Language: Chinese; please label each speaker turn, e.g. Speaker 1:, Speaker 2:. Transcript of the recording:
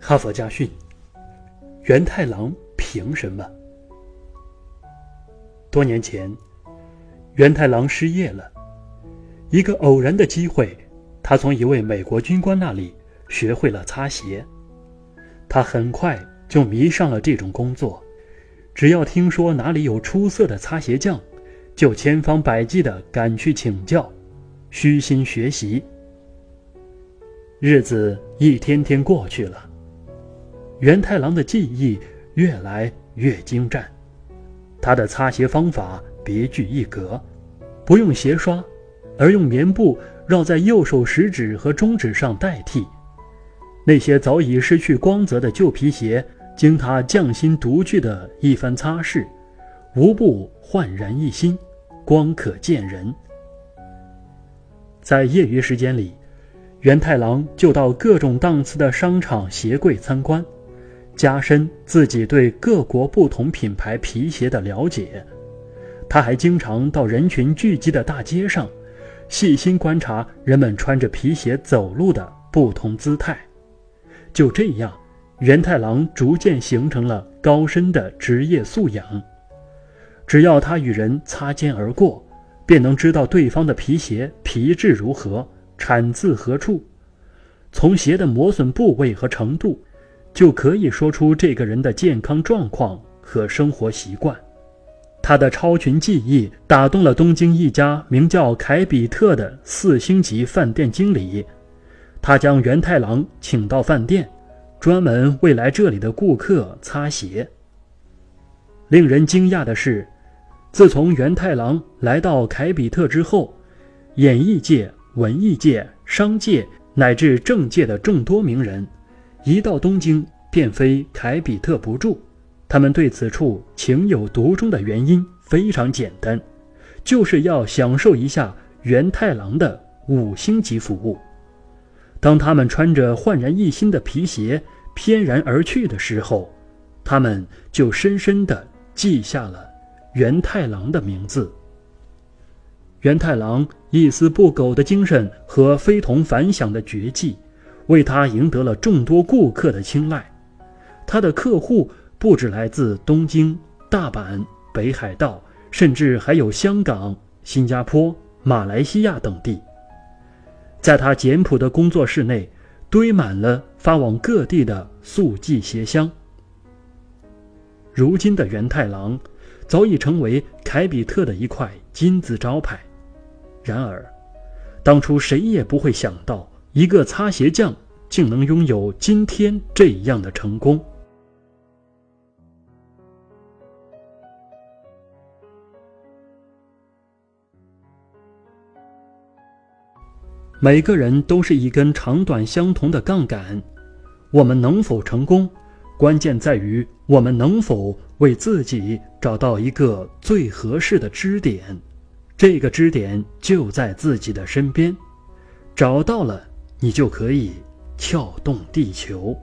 Speaker 1: 哈佛家训：源太郎凭什么？多年前，源太郎失业了，一个偶然的机会，他从一位美国军官那里学会了擦鞋。他很快就迷上了这种工作，只要听说哪里有出色的擦鞋匠，就千方百计地赶去请教，虚心学习。日子一天天过去了，源太郎的技艺越来越精湛，他的擦鞋方法别具一格，不用鞋刷，而用棉布绕在右手食指和中指上代替。那些早已失去光泽的旧皮鞋，经他匠心独具的一番擦拭，无不焕然一新，光可见人。在业余时间里。源太郎就到各种档次的商场鞋柜参观，加深自己对各国不同品牌皮鞋的了解。他还经常到人群聚集的大街上，细心观察人们穿着皮鞋走路的不同姿态。就这样，源太郎逐渐形成了高深的职业素养。只要他与人擦肩而过，便能知道对方的皮鞋皮质如何。产自何处？从鞋的磨损部位和程度，就可以说出这个人的健康状况和生活习惯。他的超群技艺打动了东京一家名叫凯比特的四星级饭店经理，他将源太郎请到饭店，专门为来这里的顾客擦鞋。令人惊讶的是，自从源太郎来到凯比特之后，演艺界。文艺界、商界乃至政界的众多名人，一到东京便非凯比特不住。他们对此处情有独钟的原因非常简单，就是要享受一下源太郎的五星级服务。当他们穿着焕然一新的皮鞋翩然而去的时候，他们就深深地记下了源太郎的名字。源太郎一丝不苟的精神和非同凡响的绝技，为他赢得了众多顾客的青睐。他的客户不止来自东京、大阪、北海道，甚至还有香港、新加坡、马来西亚等地。在他简朴的工作室内，堆满了发往各地的速寄鞋箱。如今的源太郎，早已成为凯比特的一块金字招牌。然而，当初谁也不会想到，一个擦鞋匠竟能拥有今天这样的成功。每个人都是一根长短相同的杠杆，我们能否成功，关键在于我们能否为自己找到一个最合适的支点。这个支点就在自己的身边，找到了，你就可以撬动地球。